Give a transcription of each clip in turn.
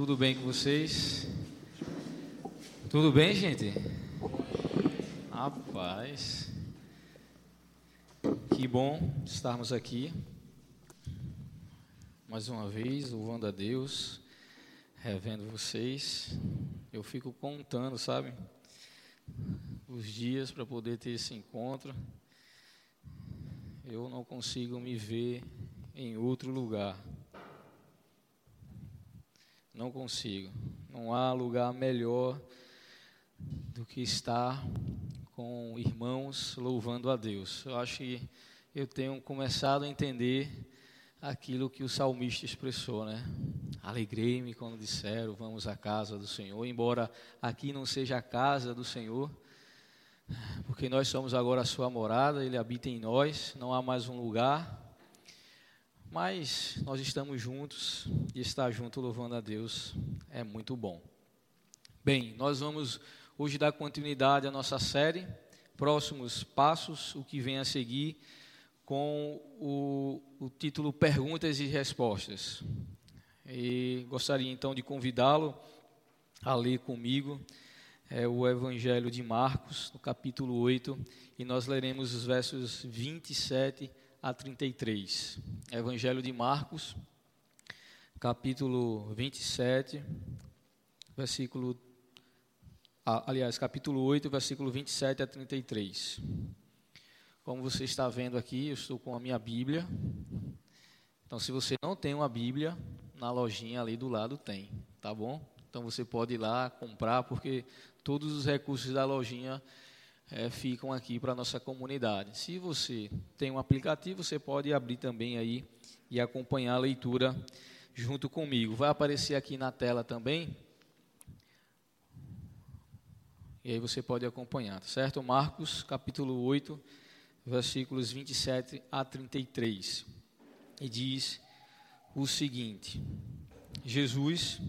Tudo bem com vocês? Tudo bem, gente? Rapaz, que bom estarmos aqui mais uma vez, louvando a Deus, revendo vocês. Eu fico contando, sabe, os dias para poder ter esse encontro. Eu não consigo me ver em outro lugar. Não consigo. Não há lugar melhor do que estar com irmãos louvando a Deus. Eu acho que eu tenho começado a entender aquilo que o salmista expressou, né? Alegrei-me quando disseram, vamos à casa do Senhor, embora aqui não seja a casa do Senhor, porque nós somos agora a sua morada, ele habita em nós, não há mais um lugar mas nós estamos juntos e estar junto louvando a Deus é muito bom. Bem, nós vamos hoje dar continuidade à nossa série, próximos passos, o que vem a seguir, com o, o título Perguntas e Respostas. E gostaria então de convidá-lo a ler comigo é, o Evangelho de Marcos, no capítulo 8, e nós leremos os versos 27 a 33. Evangelho de Marcos, capítulo 27, versículo. Ah, aliás, capítulo 8, versículo 27 a 33. Como você está vendo aqui, eu estou com a minha Bíblia. Então, se você não tem uma Bíblia, na lojinha ali do lado tem, tá bom? Então você pode ir lá comprar, porque todos os recursos da lojinha é, ficam aqui para a nossa comunidade. Se você tem um aplicativo, você pode abrir também aí e acompanhar a leitura junto comigo. Vai aparecer aqui na tela também. E aí você pode acompanhar, tá certo? Marcos, capítulo 8, versículos 27 a 33. E diz o seguinte: Jesus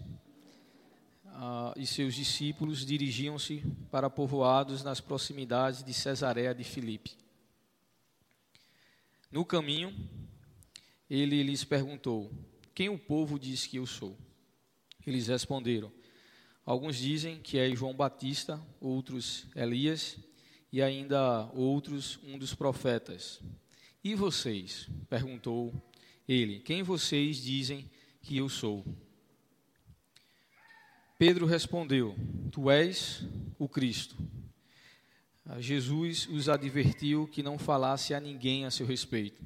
ah, e seus discípulos dirigiam-se para povoados nas proximidades de Cesareia de Filipe. No caminho, ele lhes perguntou: Quem o povo diz que eu sou? Eles responderam: Alguns dizem que é João Batista, outros Elias e ainda outros um dos profetas. E vocês? perguntou ele: Quem vocês dizem que eu sou? Pedro respondeu: Tu és o Cristo. Ah, Jesus os advertiu que não falasse a ninguém a seu respeito.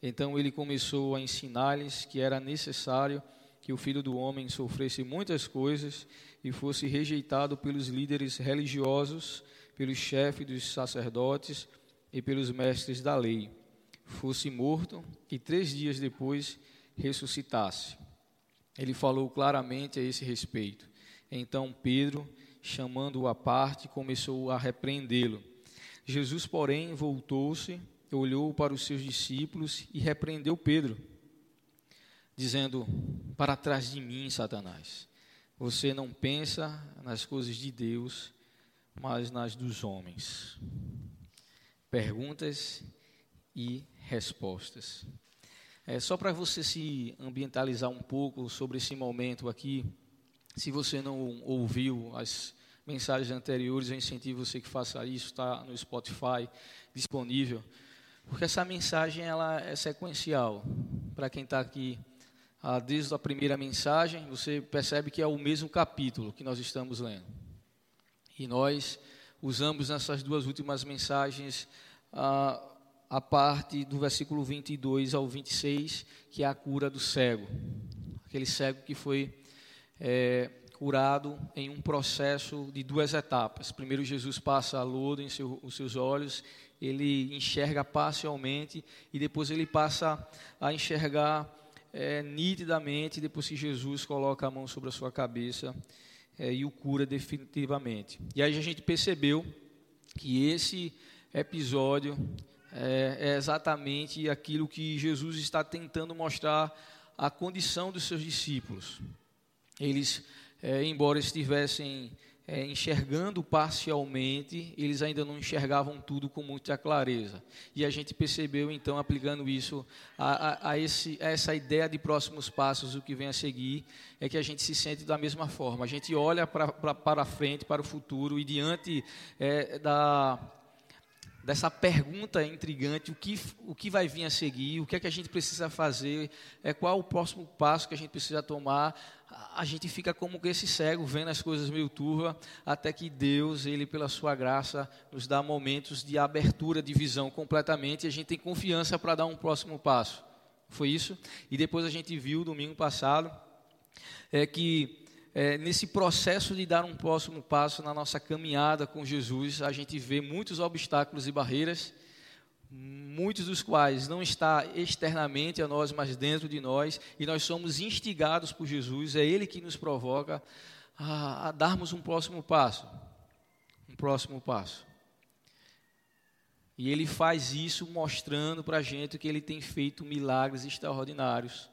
Então ele começou a ensinar-lhes que era necessário que o filho do homem sofresse muitas coisas e fosse rejeitado pelos líderes religiosos, pelos chefes dos sacerdotes e pelos mestres da lei, fosse morto e três dias depois ressuscitasse. Ele falou claramente a esse respeito. Então Pedro, chamando-o à parte, começou a repreendê-lo. Jesus, porém, voltou-se, olhou para os seus discípulos e repreendeu Pedro, dizendo: Para trás de mim, Satanás. Você não pensa nas coisas de Deus, mas nas dos homens. Perguntas e respostas. É, só para você se ambientalizar um pouco sobre esse momento aqui, se você não ouviu as mensagens anteriores, eu incentivo você que faça isso, está no Spotify disponível, porque essa mensagem ela é sequencial. Para quem está aqui ah, desde a primeira mensagem, você percebe que é o mesmo capítulo que nós estamos lendo. E nós usamos nessas duas últimas mensagens ah, a parte do versículo 22 ao 26, que é a cura do cego. Aquele cego que foi é, curado em um processo de duas etapas. Primeiro, Jesus passa a lodo em seu, os seus olhos, ele enxerga parcialmente e depois ele passa a enxergar é, nitidamente, depois que Jesus coloca a mão sobre a sua cabeça é, e o cura definitivamente. E aí a gente percebeu que esse episódio é, é exatamente aquilo que Jesus está tentando mostrar a condição dos seus discípulos. Eles, é, embora estivessem é, enxergando parcialmente, eles ainda não enxergavam tudo com muita clareza. E a gente percebeu, então, aplicando isso a, a, a, esse, a essa ideia de próximos passos, o que vem a seguir, é que a gente se sente da mesma forma. A gente olha pra, pra, para frente, para o futuro, e diante é, da, dessa pergunta intrigante, o que, o que vai vir a seguir, o que é que a gente precisa fazer, é, qual o próximo passo que a gente precisa tomar, a gente fica como que esse cego, vendo as coisas meio turva, até que Deus, Ele, pela sua graça, nos dá momentos de abertura de visão completamente e a gente tem confiança para dar um próximo passo. Foi isso? E depois a gente viu, domingo passado, é que é, nesse processo de dar um próximo passo na nossa caminhada com Jesus, a gente vê muitos obstáculos e barreiras muitos dos quais não está externamente a nós, mas dentro de nós, e nós somos instigados por Jesus, é Ele que nos provoca a, a darmos um próximo passo. Um próximo passo. E Ele faz isso mostrando para a gente que Ele tem feito milagres extraordinários.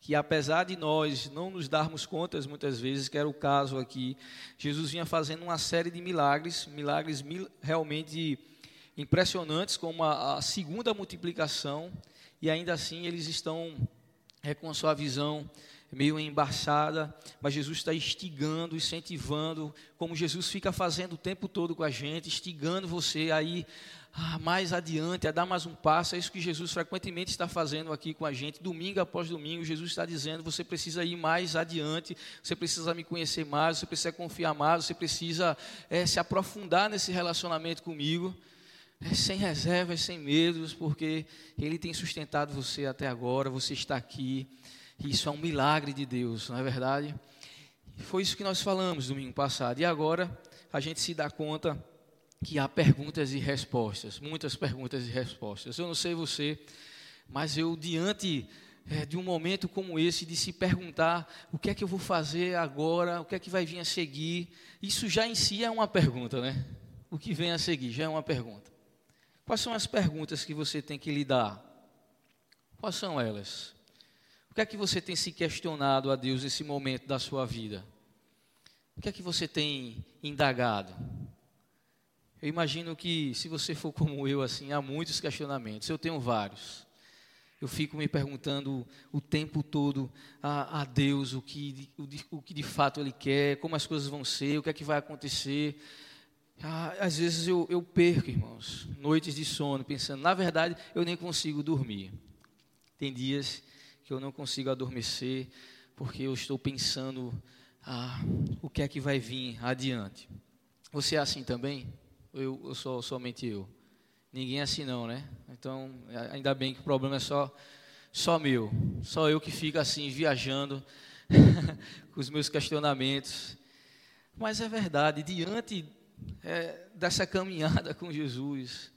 Que apesar de nós não nos darmos contas muitas vezes, que era o caso aqui, Jesus vinha fazendo uma série de milagres, milagres mil, realmente impressionantes, como a, a segunda multiplicação, e ainda assim eles estão é, com a sua visão meio embaçada, mas Jesus está instigando, incentivando, como Jesus fica fazendo o tempo todo com a gente, instigando você a ir ah, mais adiante, a dar mais um passo. É isso que Jesus frequentemente está fazendo aqui com a gente, domingo após domingo. Jesus está dizendo: você precisa ir mais adiante, você precisa me conhecer mais, você precisa confiar mais, você precisa é, se aprofundar nesse relacionamento comigo é, sem reservas, sem medos, porque Ele tem sustentado você até agora, você está aqui, isso é um milagre de Deus, não é verdade? Foi isso que nós falamos domingo passado, e agora a gente se dá conta que há perguntas e respostas, muitas perguntas e respostas. Eu não sei você, mas eu, diante é, de um momento como esse, de se perguntar o que é que eu vou fazer agora, o que é que vai vir a seguir, isso já em si é uma pergunta, né? O que vem a seguir já é uma pergunta. Quais são as perguntas que você tem que lidar? Quais são elas? O que é que você tem se questionado a Deus nesse momento da sua vida? O que é que você tem indagado? Eu imagino que, se você for como eu, assim, há muitos questionamentos. Eu tenho vários. Eu fico me perguntando o tempo todo a, a Deus o que, o, o que de fato Ele quer, como as coisas vão ser, o que é que vai acontecer. Ah, às vezes eu, eu perco, irmãos, noites de sono, pensando, na verdade, eu nem consigo dormir. Tem dias que eu não consigo adormecer, porque eu estou pensando ah, o que é que vai vir adiante. Você é assim também? Eu, eu sou somente eu? Ninguém é assim não, né? Então, ainda bem que o problema é só, só meu. Só eu que fico assim, viajando com os meus questionamentos. Mas é verdade, diante é, dessa caminhada com Jesus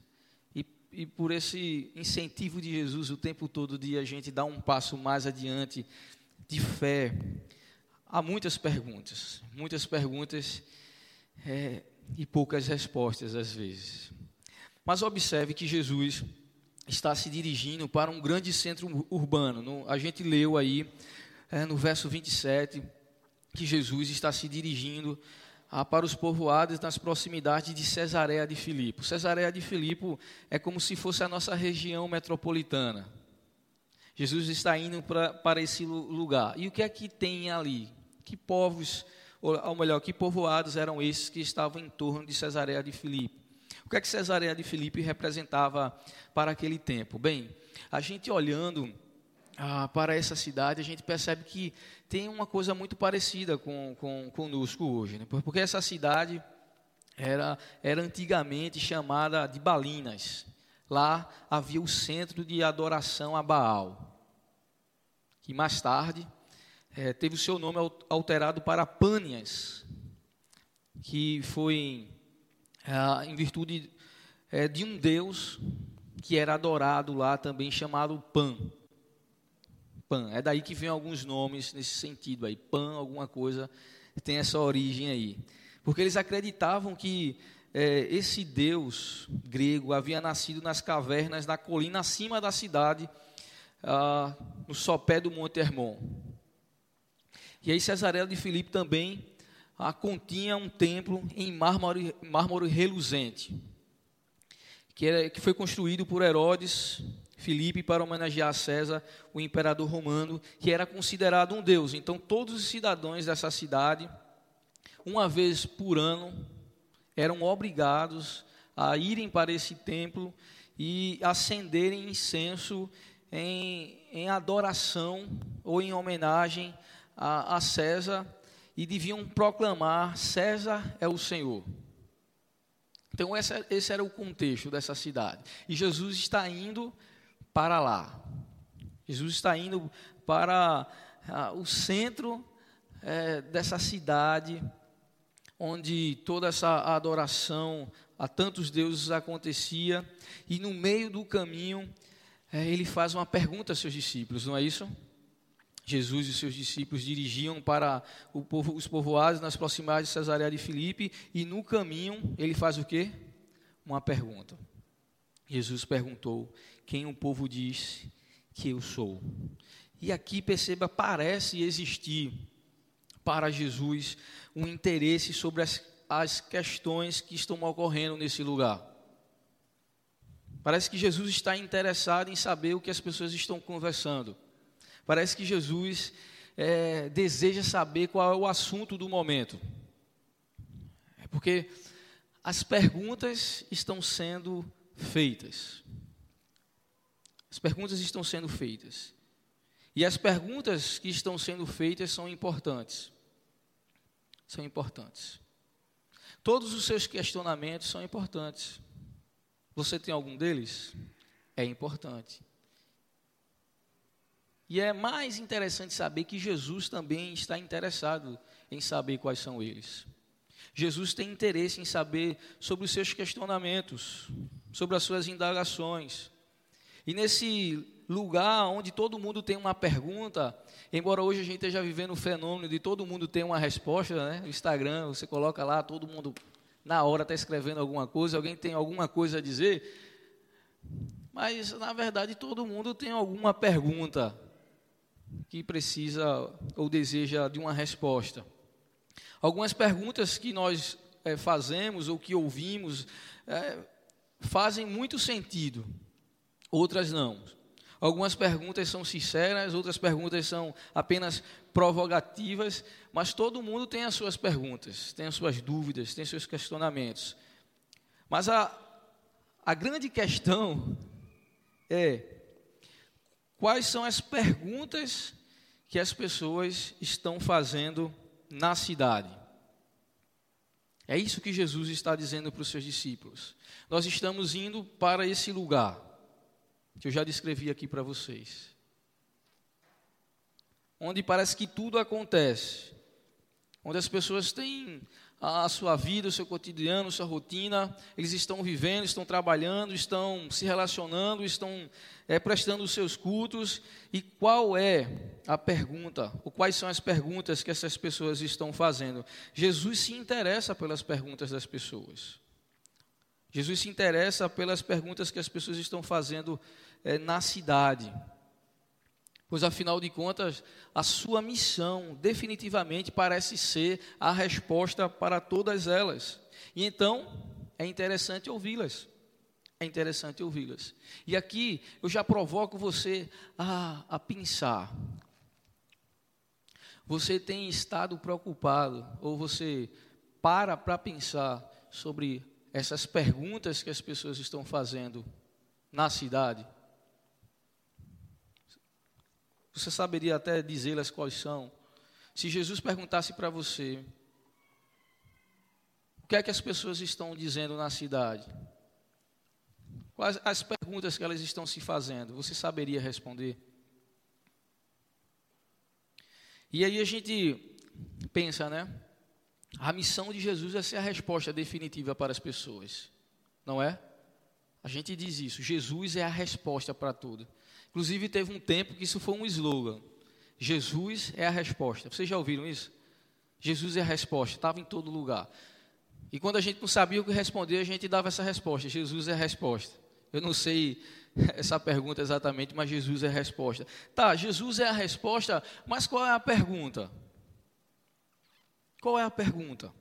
e, e por esse incentivo de Jesus o tempo todo de a gente dar um passo mais adiante de fé, há muitas perguntas, muitas perguntas é, e poucas respostas às vezes. Mas observe que Jesus está se dirigindo para um grande centro urbano. No, a gente leu aí é, no verso 27 que Jesus está se dirigindo ah, para os povoados nas proximidades de Cesareia de Filipe. Cesareia de Filipe é como se fosse a nossa região metropolitana. Jesus está indo pra, para esse lugar. E o que é que tem ali? Que povos, ou melhor, que povoados eram esses que estavam em torno de Cesareia de Filipe? O que é que Cesareia de Filipe representava para aquele tempo? Bem, a gente olhando ah, para essa cidade, a gente percebe que tem uma coisa muito parecida com, com conosco hoje, né? porque essa cidade era, era antigamente chamada de Balinas. Lá havia o centro de adoração a Baal, que mais tarde é, teve o seu nome alterado para Pânias, que foi é, em virtude é, de um deus que era adorado lá também chamado Pan. Pan. É daí que vem alguns nomes nesse sentido aí. Pan, alguma coisa, tem essa origem aí. Porque eles acreditavam que é, esse deus grego havia nascido nas cavernas da colina acima da cidade, ah, no sopé do Monte Hermon. E aí Cesarela de Filipe também a, continha um templo em mármore, mármore reluzente, que, era, que foi construído por Herodes Filipe para homenagear César, o imperador romano, que era considerado um deus. Então, todos os cidadãos dessa cidade, uma vez por ano, eram obrigados a irem para esse templo e acenderem incenso em, em adoração ou em homenagem a, a César e deviam proclamar: César é o Senhor. Então, esse era o contexto dessa cidade. E Jesus está indo para lá. Jesus está indo para ah, o centro é, dessa cidade, onde toda essa adoração a tantos deuses acontecia, e no meio do caminho é, ele faz uma pergunta aos seus discípulos, não é isso? Jesus e seus discípulos dirigiam para povo, os povoados nas proximidades de Cesareia de Filipe, e no caminho ele faz o quê? Uma pergunta. Jesus perguntou: Quem o povo diz que eu sou? E aqui perceba, parece existir para Jesus um interesse sobre as, as questões que estão ocorrendo nesse lugar. Parece que Jesus está interessado em saber o que as pessoas estão conversando. Parece que Jesus é, deseja saber qual é o assunto do momento. É porque as perguntas estão sendo feitas. As perguntas estão sendo feitas. E as perguntas que estão sendo feitas são importantes. São importantes. Todos os seus questionamentos são importantes. Você tem algum deles? É importante. E é mais interessante saber que Jesus também está interessado em saber quais são eles. Jesus tem interesse em saber sobre os seus questionamentos, sobre as suas indagações. E nesse lugar onde todo mundo tem uma pergunta, embora hoje a gente esteja vivendo o fenômeno de todo mundo ter uma resposta, né? Instagram, você coloca lá, todo mundo na hora está escrevendo alguma coisa, alguém tem alguma coisa a dizer. Mas, na verdade, todo mundo tem alguma pergunta que precisa ou deseja de uma resposta. Algumas perguntas que nós é, fazemos ou que ouvimos é, fazem muito sentido, outras não. Algumas perguntas são sinceras, outras perguntas são apenas provocativas, mas todo mundo tem as suas perguntas, tem as suas dúvidas, tem seus questionamentos. Mas a, a grande questão é quais são as perguntas que as pessoas estão fazendo na cidade. É isso que Jesus está dizendo para os seus discípulos. Nós estamos indo para esse lugar, que eu já descrevi aqui para vocês, onde parece que tudo acontece, onde as pessoas têm a sua vida, o seu cotidiano, a sua rotina, eles estão vivendo, estão trabalhando, estão se relacionando, estão é, prestando os seus cultos. E qual é a pergunta, ou quais são as perguntas que essas pessoas estão fazendo? Jesus se interessa pelas perguntas das pessoas. Jesus se interessa pelas perguntas que as pessoas estão fazendo é, na cidade pois afinal de contas, a sua missão definitivamente parece ser a resposta para todas elas. E então, é interessante ouvi-las. É interessante ouvi-las. E aqui eu já provoco você a, a pensar. Você tem estado preocupado, ou você para para pensar sobre essas perguntas que as pessoas estão fazendo na cidade? Você saberia até dizê-las quais são. Se Jesus perguntasse para você, o que é que as pessoas estão dizendo na cidade? Quais as perguntas que elas estão se fazendo? Você saberia responder? E aí a gente pensa, né? A missão de Jesus é ser a resposta definitiva para as pessoas, não é? A gente diz isso, Jesus é a resposta para tudo. Inclusive, teve um tempo que isso foi um slogan: Jesus é a resposta. Vocês já ouviram isso? Jesus é a resposta, estava em todo lugar. E quando a gente não sabia o que responder, a gente dava essa resposta: Jesus é a resposta. Eu não sei essa pergunta exatamente, mas Jesus é a resposta. Tá, Jesus é a resposta, mas qual é a pergunta? Qual é a pergunta?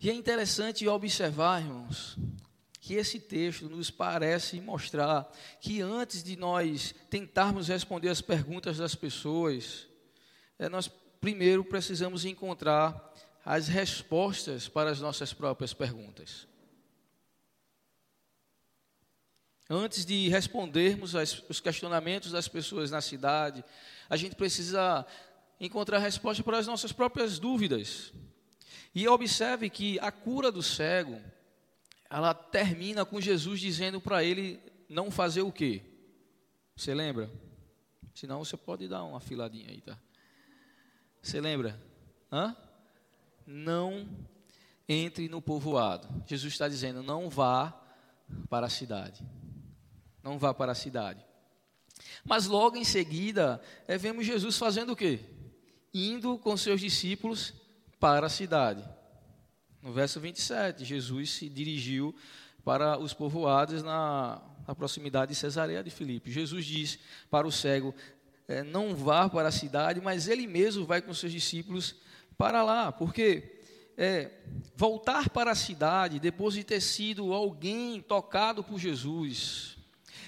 E é interessante observar, irmãos, que esse texto nos parece mostrar que antes de nós tentarmos responder as perguntas das pessoas, é, nós primeiro precisamos encontrar as respostas para as nossas próprias perguntas. Antes de respondermos os questionamentos das pessoas na cidade, a gente precisa encontrar resposta para as nossas próprias dúvidas. E observe que a cura do cego, ela termina com Jesus dizendo para ele não fazer o quê? Você lembra? Senão você pode dar uma filadinha aí, tá? Você lembra? Hã? Não entre no povoado. Jesus está dizendo: não vá para a cidade. Não vá para a cidade. Mas logo em seguida, é, vemos Jesus fazendo o quê? Indo com seus discípulos para a cidade. No verso 27, Jesus se dirigiu para os povoados na, na proximidade de Cesareia de Filipe. Jesus diz para o cego: é, não vá para a cidade, mas ele mesmo vai com seus discípulos para lá, porque é, voltar para a cidade depois de ter sido alguém tocado por Jesus,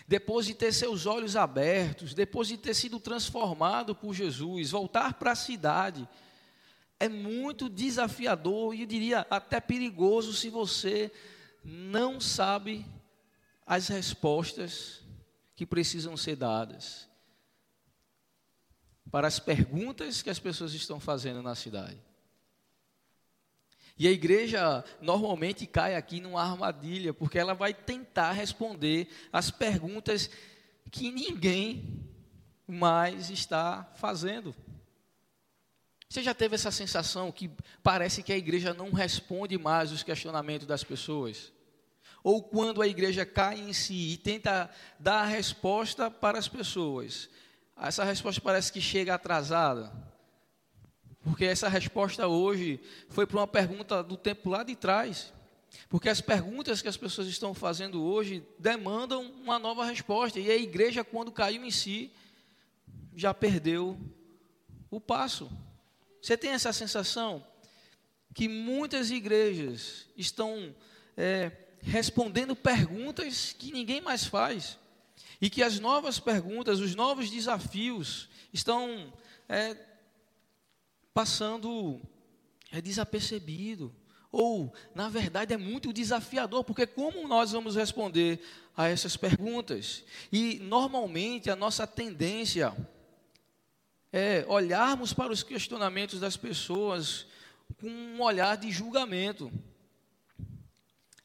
depois de ter seus olhos abertos, depois de ter sido transformado por Jesus, voltar para a cidade é muito desafiador e eu diria até perigoso se você não sabe as respostas que precisam ser dadas para as perguntas que as pessoas estão fazendo na cidade. E a igreja normalmente cai aqui numa armadilha, porque ela vai tentar responder as perguntas que ninguém mais está fazendo. Você já teve essa sensação que parece que a igreja não responde mais os questionamentos das pessoas? Ou quando a igreja cai em si e tenta dar a resposta para as pessoas, essa resposta parece que chega atrasada? Porque essa resposta hoje foi para uma pergunta do tempo lá de trás. Porque as perguntas que as pessoas estão fazendo hoje demandam uma nova resposta. E a igreja, quando caiu em si, já perdeu o passo. Você tem essa sensação que muitas igrejas estão é, respondendo perguntas que ninguém mais faz e que as novas perguntas, os novos desafios estão é, passando é desapercebido. Ou, na verdade, é muito desafiador, porque como nós vamos responder a essas perguntas? E, normalmente, a nossa tendência é olharmos para os questionamentos das pessoas com um olhar de julgamento.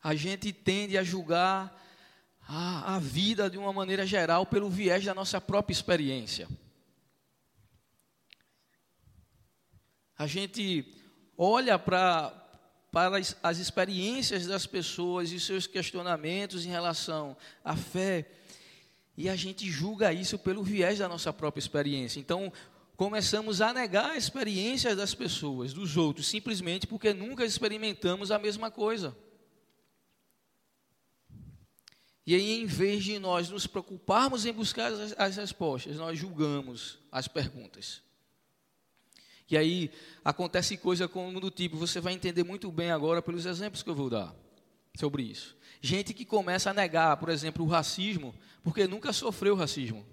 A gente tende a julgar a, a vida de uma maneira geral pelo viés da nossa própria experiência. A gente olha para, para as, as experiências das pessoas e seus questionamentos em relação à fé e a gente julga isso pelo viés da nossa própria experiência. Então, começamos a negar experiências das pessoas, dos outros, simplesmente porque nunca experimentamos a mesma coisa. E aí, em vez de nós nos preocuparmos em buscar as, as respostas, nós julgamos as perguntas. E aí acontece coisa como do tipo, você vai entender muito bem agora pelos exemplos que eu vou dar sobre isso. Gente que começa a negar, por exemplo, o racismo, porque nunca sofreu racismo.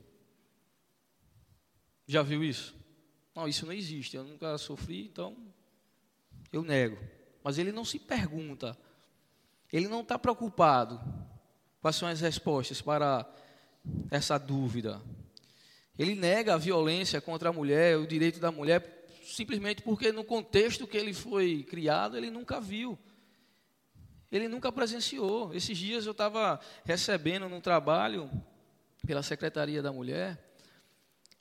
Já viu isso? Não, isso não existe, eu nunca sofri, então eu nego. Mas ele não se pergunta, ele não está preocupado quais são as respostas para essa dúvida. Ele nega a violência contra a mulher, o direito da mulher, simplesmente porque no contexto que ele foi criado, ele nunca viu. Ele nunca presenciou. Esses dias eu estava recebendo no trabalho pela Secretaria da Mulher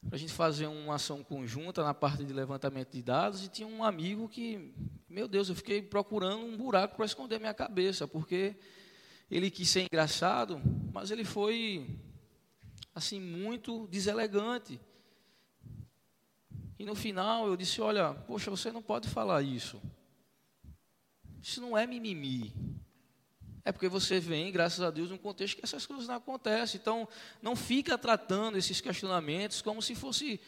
para a gente fazer uma ação conjunta na parte de levantamento de dados e tinha um amigo que, meu Deus, eu fiquei procurando um buraco para esconder minha cabeça, porque ele quis ser engraçado, mas ele foi assim muito deselegante. E no final eu disse: Olha, poxa, você não pode falar isso. Isso não é mimimi. É porque você vem, graças a Deus, num contexto que essas coisas não acontecem. Então, não fica tratando esses questionamentos como se fosse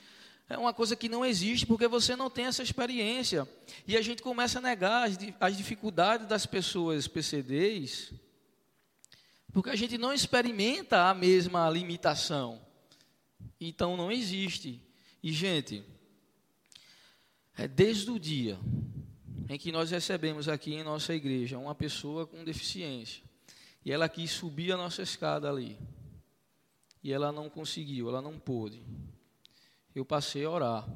É uma coisa que não existe porque você não tem essa experiência. E a gente começa a negar as, as dificuldades das pessoas PCDs, porque a gente não experimenta a mesma limitação. Então não existe. E, gente, é desde o dia em que nós recebemos aqui em nossa igreja uma pessoa com deficiência, e ela quis subir a nossa escada ali, e ela não conseguiu, ela não pôde eu passei a orar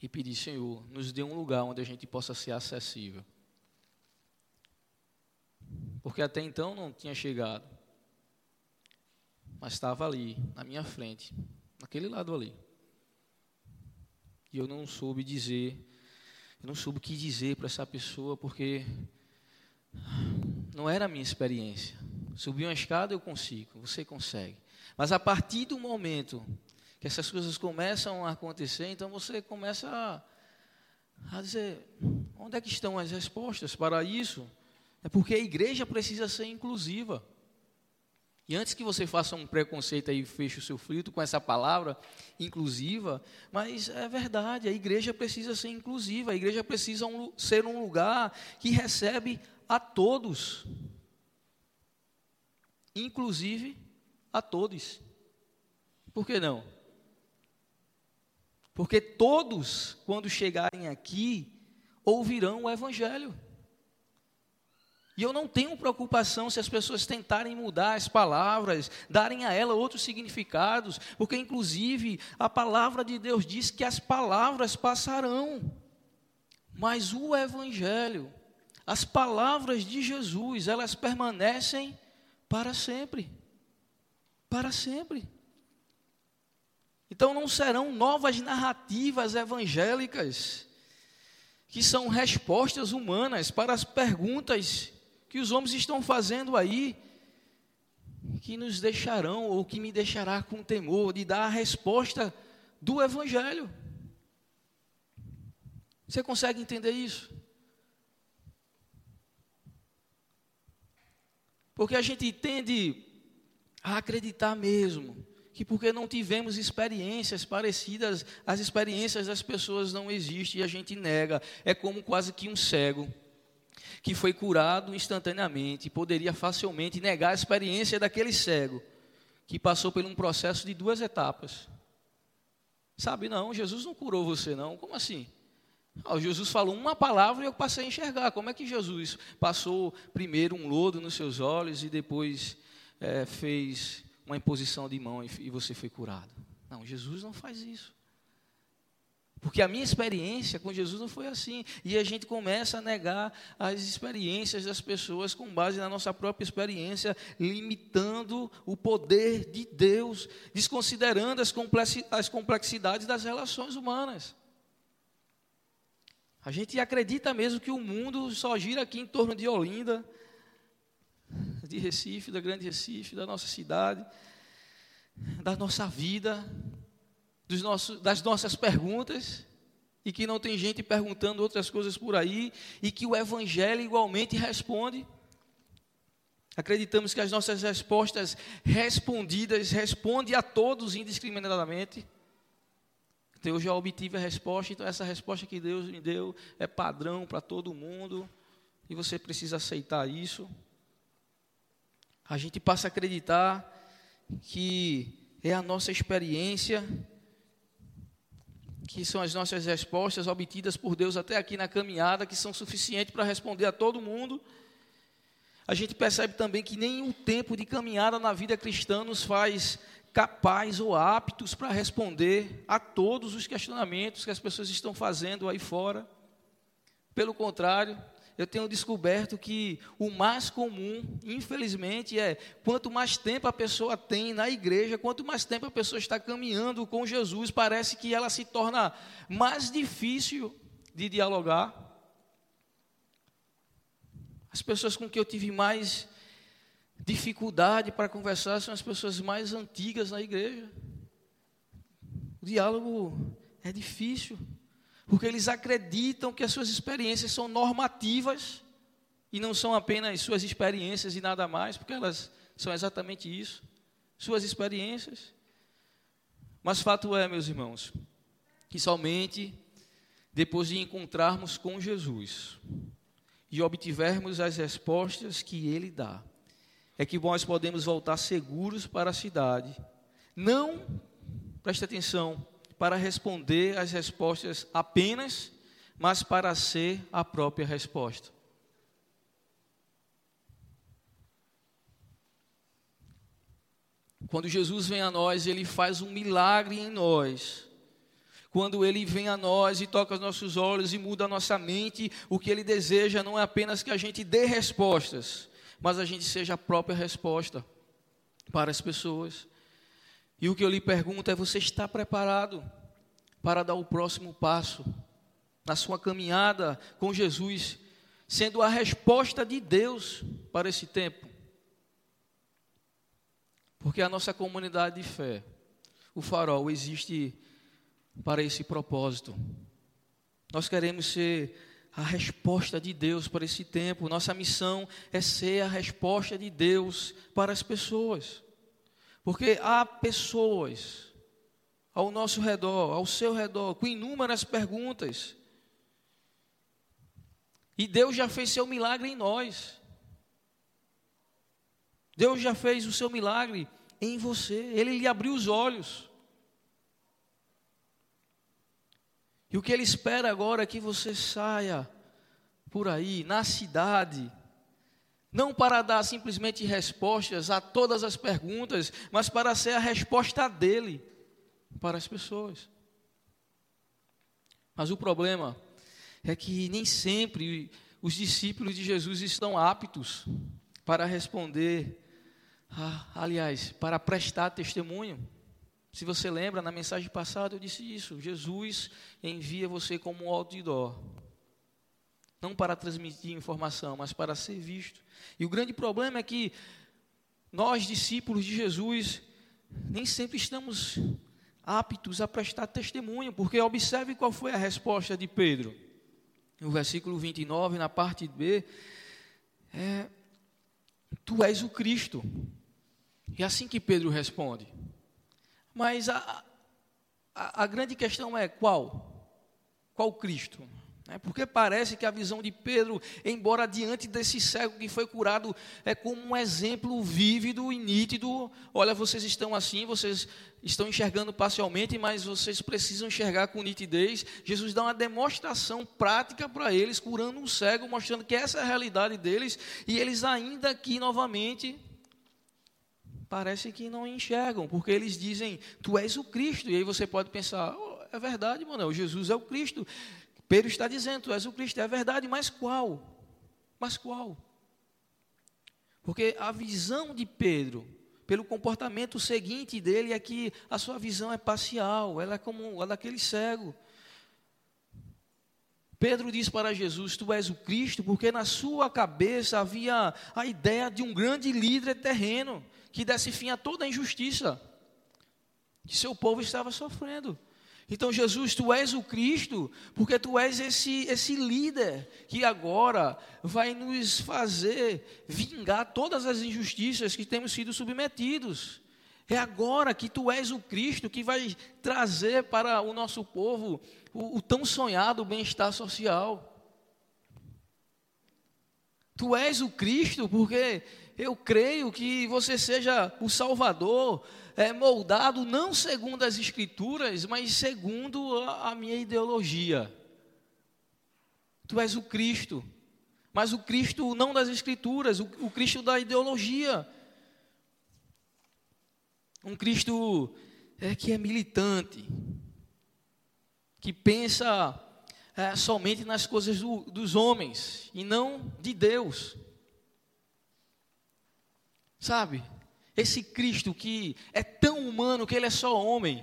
e pedi, Senhor, nos dê um lugar onde a gente possa ser acessível. Porque até então não tinha chegado. Mas estava ali, na minha frente, naquele lado ali. E eu não soube dizer, eu não soube o que dizer para essa pessoa, porque não era a minha experiência. Subir uma escada eu consigo, você consegue. Mas a partir do momento que essas coisas começam a acontecer, então você começa a, a dizer: onde é que estão as respostas para isso? É porque a igreja precisa ser inclusiva. E antes que você faça um preconceito aí feche o seu frito com essa palavra inclusiva, mas é verdade, a igreja precisa ser inclusiva, a igreja precisa um, ser um lugar que recebe a todos, inclusive a todos. Por que não? Porque todos, quando chegarem aqui, ouvirão o Evangelho. E eu não tenho preocupação se as pessoas tentarem mudar as palavras, darem a ela outros significados, porque inclusive a palavra de Deus diz que as palavras passarão, mas o Evangelho, as palavras de Jesus, elas permanecem para sempre. Para sempre. Então não serão novas narrativas evangélicas, que são respostas humanas para as perguntas que os homens estão fazendo aí, que nos deixarão ou que me deixará com temor de dar a resposta do Evangelho. Você consegue entender isso? Porque a gente tende a acreditar mesmo que porque não tivemos experiências parecidas, as experiências das pessoas não existem e a gente nega. É como quase que um cego que foi curado instantaneamente, poderia facilmente negar a experiência daquele cego que passou por um processo de duas etapas. Sabe, não, Jesus não curou você, não. Como assim? Jesus falou uma palavra e eu passei a enxergar. Como é que Jesus passou primeiro um lodo nos seus olhos e depois é, fez uma imposição de mão e você foi curado. Não, Jesus não faz isso. Porque a minha experiência com Jesus não foi assim. E a gente começa a negar as experiências das pessoas com base na nossa própria experiência, limitando o poder de Deus, desconsiderando as complexidades das relações humanas. A gente acredita mesmo que o mundo só gira aqui em torno de Olinda, de Recife, da Grande Recife, da nossa cidade, da nossa vida, nossos, das nossas perguntas, e que não tem gente perguntando outras coisas por aí, e que o Evangelho igualmente responde. Acreditamos que as nossas respostas respondidas respondem a todos indiscriminadamente. Então, eu já obtive a resposta, então essa resposta que Deus me deu é padrão para todo mundo, e você precisa aceitar isso a gente passa a acreditar que é a nossa experiência, que são as nossas respostas obtidas por Deus até aqui na caminhada, que são suficientes para responder a todo mundo. A gente percebe também que nenhum tempo de caminhada na vida cristã nos faz capaz ou aptos para responder a todos os questionamentos que as pessoas estão fazendo aí fora. Pelo contrário, eu tenho descoberto que o mais comum, infelizmente, é quanto mais tempo a pessoa tem na igreja, quanto mais tempo a pessoa está caminhando com Jesus, parece que ela se torna mais difícil de dialogar. As pessoas com que eu tive mais dificuldade para conversar são as pessoas mais antigas na igreja. O diálogo é difícil porque eles acreditam que as suas experiências são normativas e não são apenas suas experiências e nada mais, porque elas são exatamente isso, suas experiências. Mas fato é, meus irmãos, que somente depois de encontrarmos com Jesus e obtivermos as respostas que Ele dá, é que nós podemos voltar seguros para a cidade. Não, preste atenção, para responder as respostas apenas, mas para ser a própria resposta. Quando Jesus vem a nós, ele faz um milagre em nós. Quando ele vem a nós e toca os nossos olhos e muda a nossa mente, o que ele deseja não é apenas que a gente dê respostas, mas a gente seja a própria resposta para as pessoas. E o que eu lhe pergunto é: você está preparado para dar o próximo passo na sua caminhada com Jesus, sendo a resposta de Deus para esse tempo? Porque a nossa comunidade de fé, o farol, existe para esse propósito. Nós queremos ser a resposta de Deus para esse tempo. Nossa missão é ser a resposta de Deus para as pessoas. Porque há pessoas ao nosso redor, ao seu redor, com inúmeras perguntas. E Deus já fez seu milagre em nós. Deus já fez o seu milagre em você. Ele lhe abriu os olhos. E o que ele espera agora é que você saia por aí, na cidade, não para dar simplesmente respostas a todas as perguntas, mas para ser a resposta dele para as pessoas. Mas o problema é que nem sempre os discípulos de Jesus estão aptos para responder ah, aliás, para prestar testemunho. Se você lembra, na mensagem passada eu disse isso: Jesus envia você como um outdoor. Não para transmitir informação, mas para ser visto. E o grande problema é que nós, discípulos de Jesus, nem sempre estamos aptos a prestar testemunho, porque observe qual foi a resposta de Pedro. No versículo 29, na parte B, é, Tu és o Cristo. E é assim que Pedro responde. Mas a, a, a grande questão é qual? Qual Cristo? É porque parece que a visão de Pedro, embora diante desse cego que foi curado, é como um exemplo vívido e nítido. Olha, vocês estão assim, vocês estão enxergando parcialmente, mas vocês precisam enxergar com nitidez. Jesus dá uma demonstração prática para eles, curando um cego, mostrando que essa é a realidade deles, e eles ainda aqui novamente parece que não enxergam, porque eles dizem, tu és o Cristo, e aí você pode pensar, oh, é verdade, mano, Jesus é o Cristo. Pedro está dizendo, tu és o Cristo, é verdade, mas qual? Mas qual? Porque a visão de Pedro, pelo comportamento seguinte dele, é que a sua visão é parcial, ela é como a daquele cego. Pedro diz para Jesus: Tu és o Cristo, porque na sua cabeça havia a ideia de um grande líder terreno que desse fim a toda a injustiça que seu povo estava sofrendo. Então, Jesus, tu és o Cristo, porque tu és esse, esse líder que agora vai nos fazer vingar todas as injustiças que temos sido submetidos. É agora que tu és o Cristo que vai trazer para o nosso povo o, o tão sonhado bem-estar social. Tu és o Cristo, porque eu creio que você seja o Salvador, é, moldado não segundo as Escrituras, mas segundo a, a minha ideologia. Tu és o Cristo, mas o Cristo não das Escrituras, o, o Cristo da ideologia. Um Cristo é, que é militante, que pensa é, somente nas coisas do, dos homens e não de Deus. Sabe? Esse Cristo que é tão humano que ele é só homem.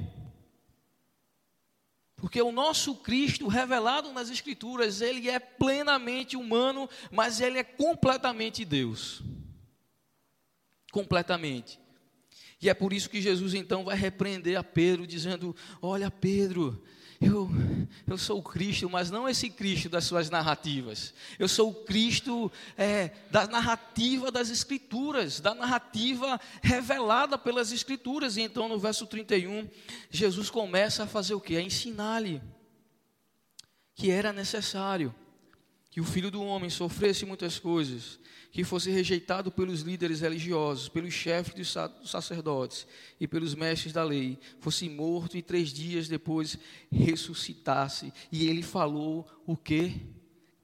Porque o nosso Cristo, revelado nas Escrituras, ele é plenamente humano, mas ele é completamente Deus. Completamente. E é por isso que Jesus então vai repreender a Pedro, dizendo: Olha, Pedro, eu, eu sou o Cristo, mas não esse Cristo das suas narrativas. Eu sou o Cristo é, da narrativa das Escrituras, da narrativa revelada pelas Escrituras. E então, no verso 31, Jesus começa a fazer o que? A ensinar-lhe que era necessário que o filho do homem sofresse muitas coisas, que fosse rejeitado pelos líderes religiosos, pelos chefes dos sacerdotes e pelos mestres da lei, fosse morto e três dias depois ressuscitasse. E ele falou o que?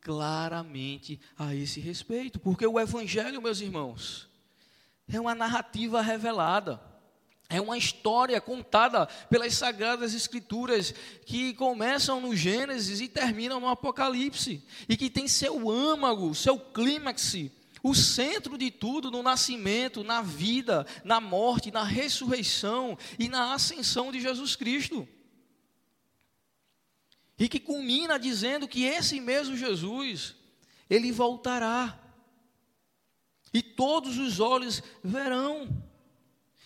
Claramente a esse respeito, porque o Evangelho, meus irmãos, é uma narrativa revelada. É uma história contada pelas sagradas escrituras que começam no Gênesis e terminam no Apocalipse e que tem seu âmago, seu clímax o centro de tudo no nascimento, na vida, na morte, na ressurreição e na ascensão de Jesus Cristo. E que culmina dizendo que esse mesmo Jesus, ele voltará. E todos os olhos verão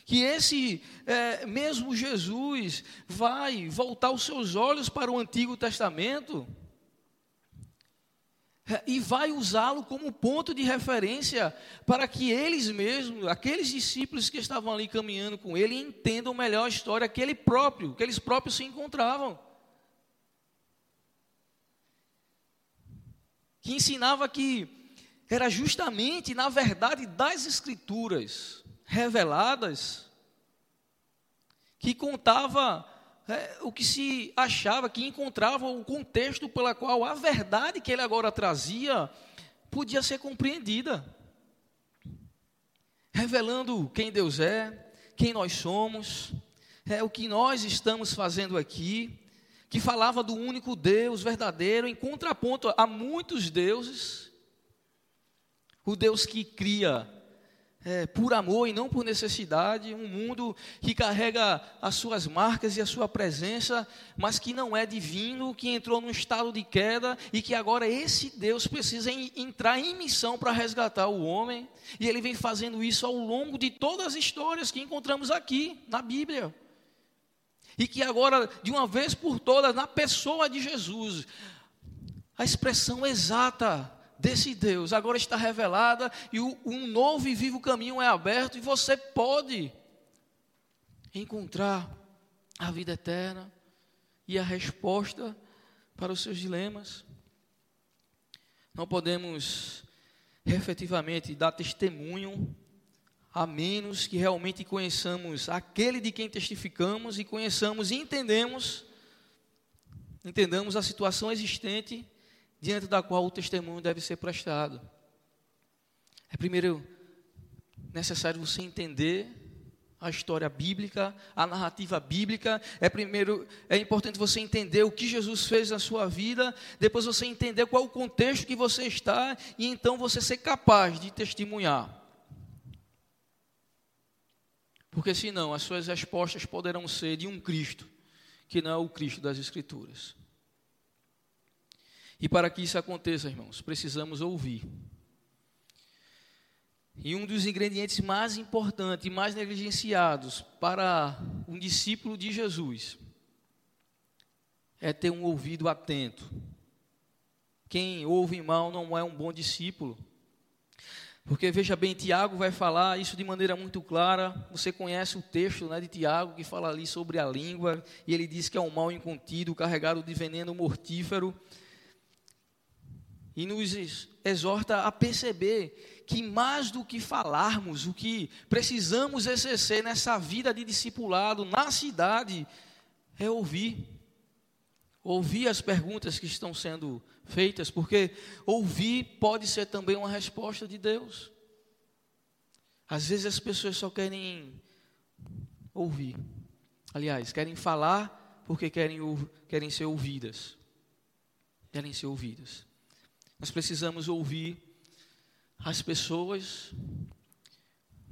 que esse é, mesmo Jesus vai voltar os seus olhos para o Antigo Testamento e vai usá-lo como ponto de referência para que eles mesmos, aqueles discípulos que estavam ali caminhando com ele, entendam melhor a história que ele próprio, que eles próprios se encontravam. Que ensinava que era justamente na verdade das escrituras reveladas que contava é, o que se achava, que encontrava o contexto pela qual a verdade que ele agora trazia podia ser compreendida. Revelando quem Deus é, quem nós somos, é o que nós estamos fazendo aqui, que falava do único Deus verdadeiro, em contraponto a muitos deuses. O Deus que cria é, por amor e não por necessidade, um mundo que carrega as suas marcas e a sua presença, mas que não é divino, que entrou num estado de queda e que agora esse Deus precisa em, entrar em missão para resgatar o homem, e ele vem fazendo isso ao longo de todas as histórias que encontramos aqui na Bíblia. E que agora, de uma vez por todas, na pessoa de Jesus, a expressão exata desse Deus agora está revelada e um novo e vivo caminho é aberto e você pode encontrar a vida eterna e a resposta para os seus dilemas. Não podemos efetivamente dar testemunho a menos que realmente conheçamos aquele de quem testificamos e conheçamos e entendemos entendamos a situação existente diante da qual o testemunho deve ser prestado. É primeiro necessário você entender a história bíblica, a narrativa bíblica. É primeiro é importante você entender o que Jesus fez na sua vida, depois você entender qual o contexto que você está e então você ser capaz de testemunhar. Porque senão as suas respostas poderão ser de um Cristo que não é o Cristo das Escrituras. E para que isso aconteça, irmãos, precisamos ouvir. E um dos ingredientes mais importantes e mais negligenciados para um discípulo de Jesus é ter um ouvido atento. Quem ouve mal não é um bom discípulo. Porque veja bem, Tiago vai falar isso de maneira muito clara. Você conhece o texto né, de Tiago que fala ali sobre a língua, e ele diz que é um mal incontido, carregado de veneno mortífero e nos exorta a perceber que mais do que falarmos, o que precisamos exercer nessa vida de discipulado na cidade é ouvir. Ouvir as perguntas que estão sendo feitas, porque ouvir pode ser também uma resposta de Deus. Às vezes as pessoas só querem ouvir. Aliás, querem falar porque querem, querem ser ouvidas. Querem ser ouvidas. Nós precisamos ouvir as pessoas,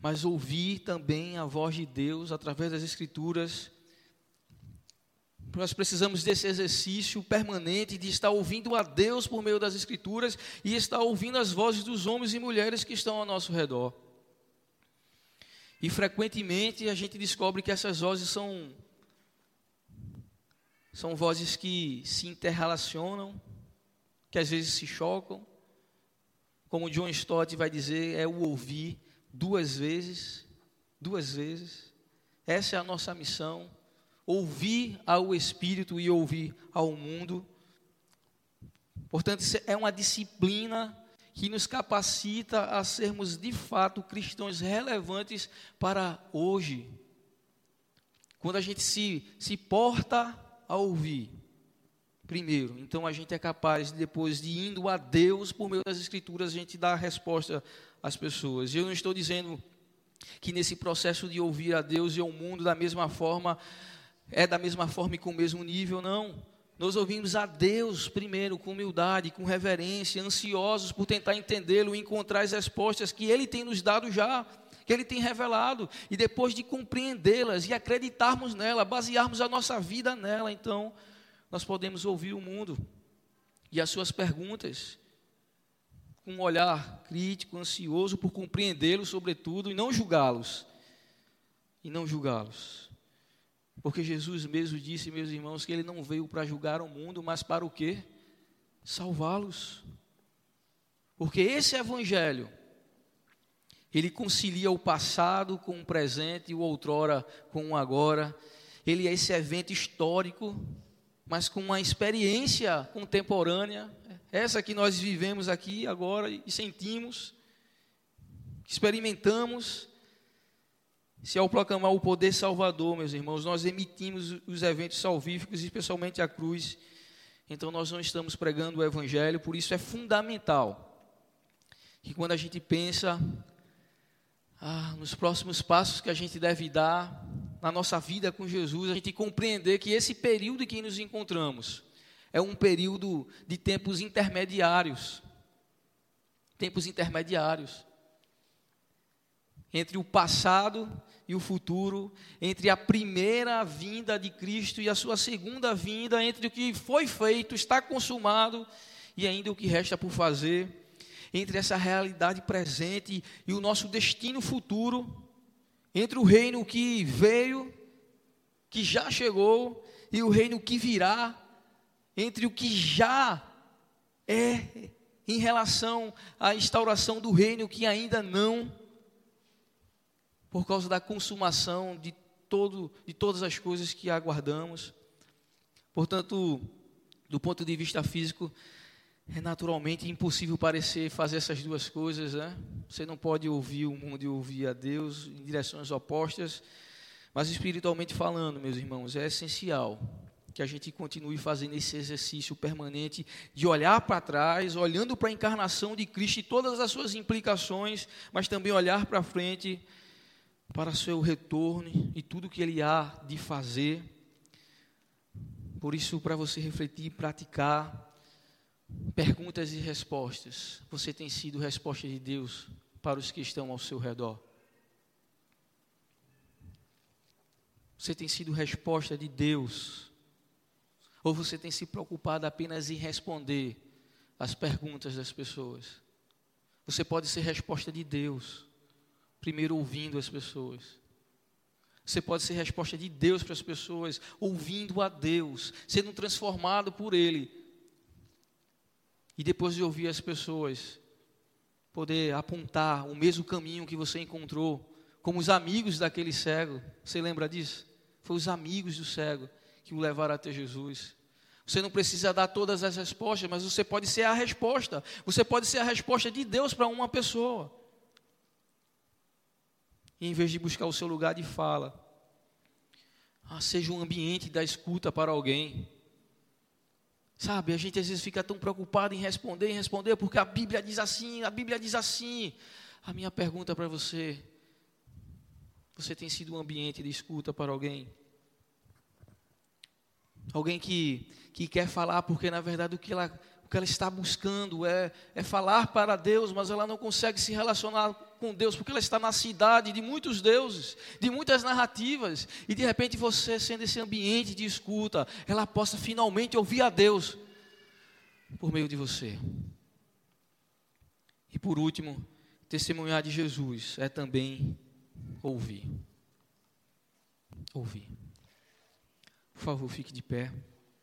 mas ouvir também a voz de Deus através das Escrituras. Nós precisamos desse exercício permanente de estar ouvindo a Deus por meio das Escrituras e estar ouvindo as vozes dos homens e mulheres que estão ao nosso redor. E frequentemente a gente descobre que essas vozes são São vozes que se interrelacionam, que às vezes se chocam. Como John Stott vai dizer, é o ouvir duas vezes, duas vezes. Essa é a nossa missão: ouvir ao Espírito e ouvir ao mundo. Portanto, é uma disciplina que nos capacita a sermos de fato cristãos relevantes para hoje. Quando a gente se, se porta a ouvir, primeiro, então a gente é capaz, depois de indo a Deus por meio das Escrituras, a gente dá a resposta às pessoas. Eu não estou dizendo que nesse processo de ouvir a Deus e ao mundo da mesma forma, é da mesma forma e com o mesmo nível, não. Nós ouvimos a Deus primeiro com humildade, com reverência, ansiosos por tentar entendê-lo e encontrar as respostas que Ele tem nos dado já, que Ele tem revelado, e depois de compreendê-las e acreditarmos nela, basearmos a nossa vida nela, então nós podemos ouvir o mundo e as suas perguntas com um olhar crítico, ansioso por compreendê-los, sobretudo, e não julgá-los. E não julgá-los. Porque Jesus mesmo disse, meus irmãos, que ele não veio para julgar o mundo, mas para o quê? Salvá-los. Porque esse evangelho, ele concilia o passado com o presente e o outrora com o agora. Ele é esse evento histórico, mas com uma experiência contemporânea, essa que nós vivemos aqui agora e sentimos, experimentamos se ao proclamar o poder salvador, meus irmãos, nós emitimos os eventos salvíficos, especialmente a cruz, então nós não estamos pregando o evangelho, por isso é fundamental que quando a gente pensa ah, nos próximos passos que a gente deve dar na nossa vida com Jesus, a gente compreender que esse período em que nos encontramos é um período de tempos intermediários. Tempos intermediários entre o passado e o futuro, entre a primeira vinda de Cristo e a sua segunda vinda, entre o que foi feito, está consumado e ainda o que resta por fazer, entre essa realidade presente e o nosso destino futuro, entre o reino que veio, que já chegou, e o reino que virá, entre o que já é em relação à instauração do reino que ainda não por causa da consumação de, todo, de todas as coisas que aguardamos. Portanto, do ponto de vista físico, é naturalmente impossível parecer fazer essas duas coisas, né? Você não pode ouvir o mundo e ouvir a Deus em direções opostas, mas espiritualmente falando, meus irmãos, é essencial que a gente continue fazendo esse exercício permanente de olhar para trás, olhando para a encarnação de Cristo e todas as suas implicações, mas também olhar para frente para seu retorno e tudo que ele há de fazer. Por isso, para você refletir e praticar perguntas e respostas, você tem sido resposta de Deus para os que estão ao seu redor. Você tem sido resposta de Deus? Ou você tem se preocupado apenas em responder as perguntas das pessoas? Você pode ser resposta de Deus primeiro ouvindo as pessoas. Você pode ser resposta de Deus para as pessoas, ouvindo a Deus, sendo transformado por Ele. E depois de ouvir as pessoas, poder apontar o mesmo caminho que você encontrou, como os amigos daquele cego. Você lembra disso? Foi os amigos do cego que o levaram até Jesus. Você não precisa dar todas as respostas, mas você pode ser a resposta. Você pode ser a resposta de Deus para uma pessoa. E em vez de buscar o seu lugar de fala, ah, seja um ambiente da escuta para alguém. Sabe, a gente às vezes fica tão preocupado em responder, em responder, porque a Bíblia diz assim, a Bíblia diz assim. A minha pergunta para você: você tem sido um ambiente de escuta para alguém? Alguém que, que quer falar, porque na verdade o que ela, o que ela está buscando é, é falar para Deus, mas ela não consegue se relacionar com Deus, porque ela está na cidade de muitos deuses, de muitas narrativas, e de repente você, sendo esse ambiente de escuta, ela possa finalmente ouvir a Deus por meio de você. E por último, testemunhar de Jesus é também ouvir. Ouvir. Por favor, fique de pé.